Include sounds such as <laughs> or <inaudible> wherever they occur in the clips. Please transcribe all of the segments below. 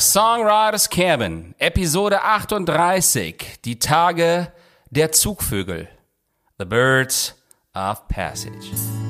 Songwriters Cabin, Episode 38, die Tage der Zugvögel, The Birds of Passage.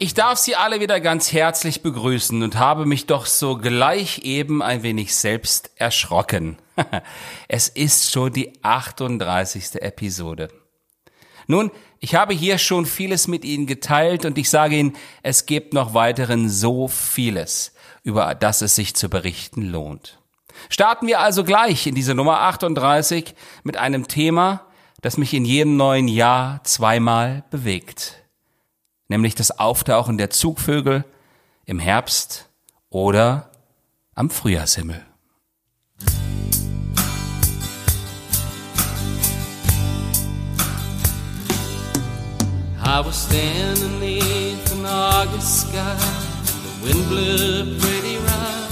Ich darf Sie alle wieder ganz herzlich begrüßen und habe mich doch so gleich eben ein wenig selbst erschrocken. <laughs> es ist schon die 38. Episode. Nun, ich habe hier schon vieles mit Ihnen geteilt und ich sage Ihnen, es gibt noch weiteren so vieles, über das es sich zu berichten lohnt. Starten wir also gleich in diese Nummer 38 mit einem Thema, das mich in jedem neuen Jahr zweimal bewegt nämlich das Auftauchen der Zugvögel im Herbst oder am Frühjahrshimmel. I was standing beneath an August sky, the wind blew pretty rough.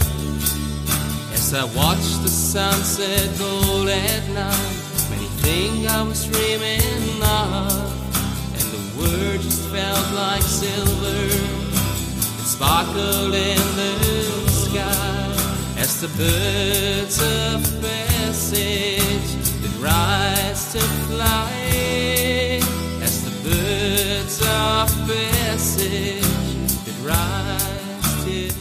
As I watched the sunset gold at night, many things I was dreaming of, just felt like silver. It sparkled in the sky as the birds of passage did rise to fly. As the birds of passage did rise to.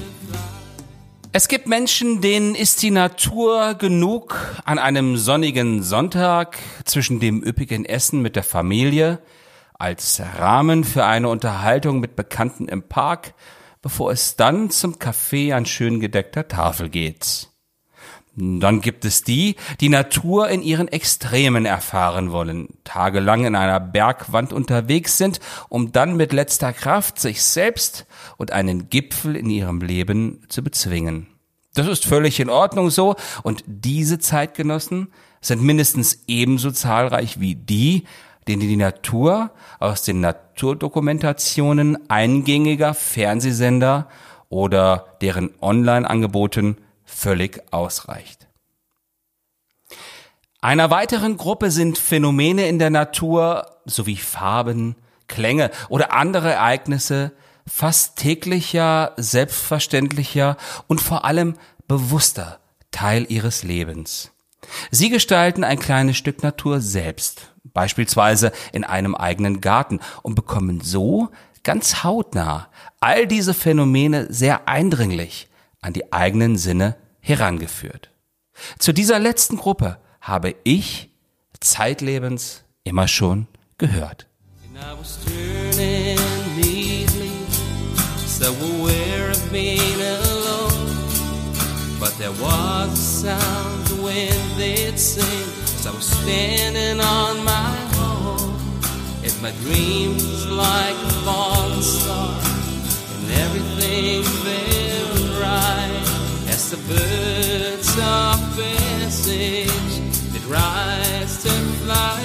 Es gibt Menschen, denen ist die Natur genug an einem sonnigen Sonntag zwischen dem üppigen Essen mit der Familie als Rahmen für eine Unterhaltung mit Bekannten im Park, bevor es dann zum Kaffee an schön gedeckter Tafel geht. Dann gibt es die, die Natur in ihren Extremen erfahren wollen, tagelang in einer Bergwand unterwegs sind, um dann mit letzter Kraft sich selbst und einen Gipfel in ihrem Leben zu bezwingen. Das ist völlig in Ordnung so, und diese Zeitgenossen sind mindestens ebenso zahlreich wie die, denen die Natur aus den Naturdokumentationen eingängiger Fernsehsender oder deren Online-Angeboten völlig ausreicht. Einer weiteren Gruppe sind Phänomene in der Natur sowie Farben, Klänge oder andere Ereignisse fast täglicher, selbstverständlicher und vor allem bewusster Teil ihres Lebens. Sie gestalten ein kleines Stück Natur selbst, beispielsweise in einem eigenen Garten und bekommen so ganz hautnah all diese Phänomene sehr eindringlich an die eigenen Sinne herangeführt. Zu dieser letzten Gruppe habe ich zeitlebens immer schon gehört. And when they'd sing. So I was standing on my own, and my dream was like a falling star, and everything felt right as the birds of passage that rise to fly,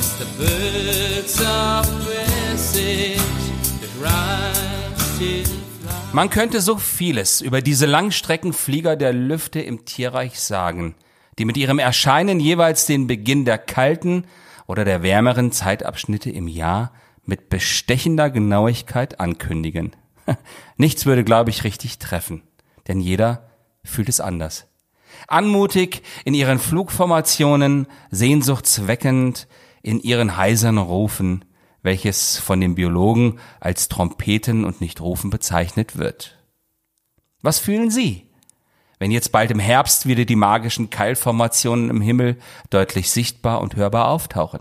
as the birds of Man könnte so vieles über diese Langstreckenflieger der Lüfte im Tierreich sagen, die mit ihrem Erscheinen jeweils den Beginn der kalten oder der wärmeren Zeitabschnitte im Jahr mit bestechender Genauigkeit ankündigen. <laughs> Nichts würde, glaube ich, richtig treffen, denn jeder fühlt es anders. Anmutig in ihren Flugformationen, sehnsuchtsweckend in ihren heisern Rufen, welches von den Biologen als Trompeten und nicht Rufen bezeichnet wird. Was fühlen Sie, wenn jetzt bald im Herbst wieder die magischen Keilformationen im Himmel deutlich sichtbar und hörbar auftauchen?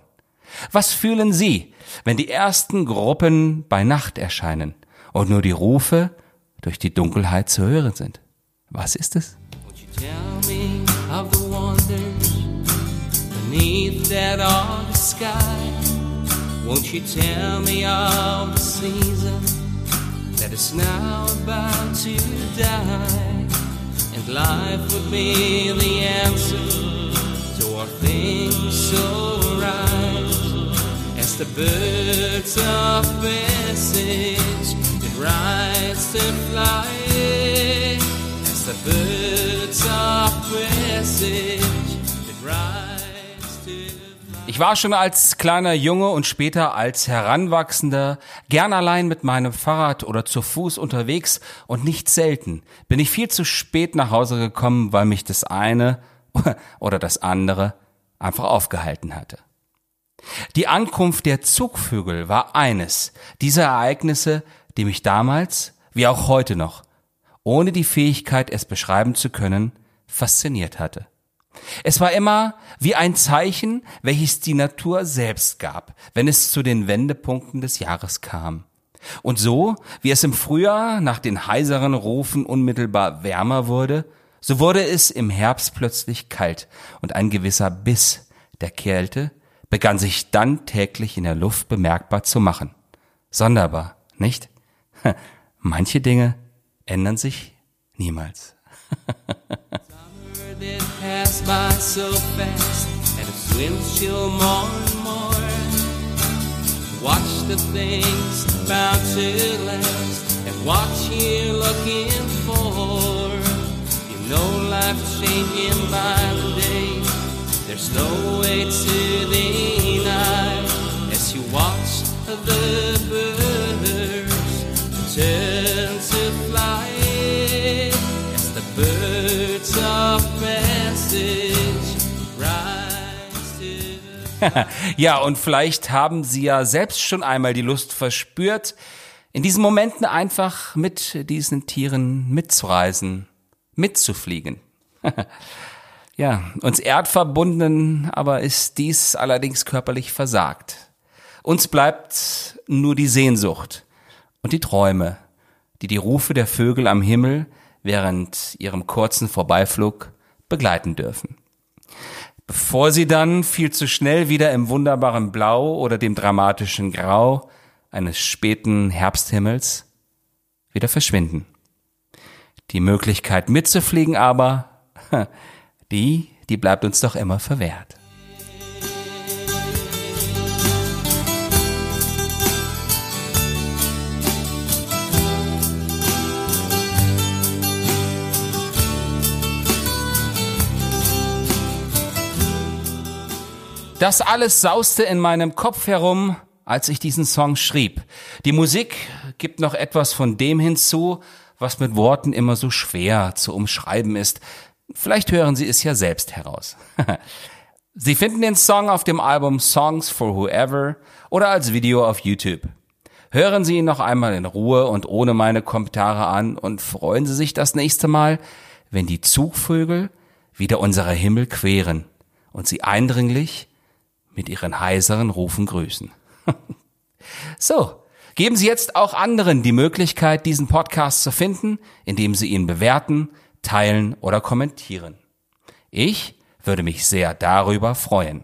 Was fühlen Sie, wenn die ersten Gruppen bei Nacht erscheinen und nur die Rufe durch die Dunkelheit zu hören sind? Was ist es? beneath that August sky Won't you tell me of the season that is now about to die? And life would be the answer to our things so right. As the birds of passage that rise to fly, war schon als kleiner Junge und später als Heranwachsender gern allein mit meinem Fahrrad oder zu Fuß unterwegs und nicht selten bin ich viel zu spät nach Hause gekommen, weil mich das eine <laughs> oder das andere einfach aufgehalten hatte. Die Ankunft der Zugvögel war eines dieser Ereignisse, die mich damals, wie auch heute noch, ohne die Fähigkeit, es beschreiben zu können, fasziniert hatte. Es war immer wie ein Zeichen, welches die Natur selbst gab, wenn es zu den Wendepunkten des Jahres kam. Und so, wie es im Frühjahr nach den heiseren Rufen unmittelbar wärmer wurde, so wurde es im Herbst plötzlich kalt und ein gewisser Biss der Kälte begann sich dann täglich in der Luft bemerkbar zu machen. Sonderbar, nicht? <laughs> Manche Dinge ändern sich niemals. <laughs> pass by so fast, and it swims chill more and more. Watch the things about to last, and what you're looking for. You know life's changing by the day. There's no way to <laughs> ja, und vielleicht haben Sie ja selbst schon einmal die Lust verspürt, in diesen Momenten einfach mit diesen Tieren mitzureisen, mitzufliegen. <laughs> ja, uns Erdverbundenen aber ist dies allerdings körperlich versagt. Uns bleibt nur die Sehnsucht und die Träume, die die Rufe der Vögel am Himmel während ihrem kurzen Vorbeiflug begleiten dürfen bevor sie dann viel zu schnell wieder im wunderbaren Blau oder dem dramatischen Grau eines späten Herbsthimmels wieder verschwinden. Die Möglichkeit mitzufliegen aber, <laughs> die, die bleibt uns doch immer verwehrt. Das alles sauste in meinem Kopf herum, als ich diesen Song schrieb. Die Musik gibt noch etwas von dem hinzu, was mit Worten immer so schwer zu umschreiben ist. Vielleicht hören Sie es ja selbst heraus. <laughs> Sie finden den Song auf dem Album Songs for Whoever oder als Video auf YouTube. Hören Sie ihn noch einmal in Ruhe und ohne meine Kommentare an und freuen Sie sich das nächste Mal, wenn die Zugvögel wieder unsere Himmel queren und sie eindringlich mit ihren heiseren Rufen grüßen. <laughs> so, geben Sie jetzt auch anderen die Möglichkeit, diesen Podcast zu finden, indem Sie ihn bewerten, teilen oder kommentieren. Ich würde mich sehr darüber freuen.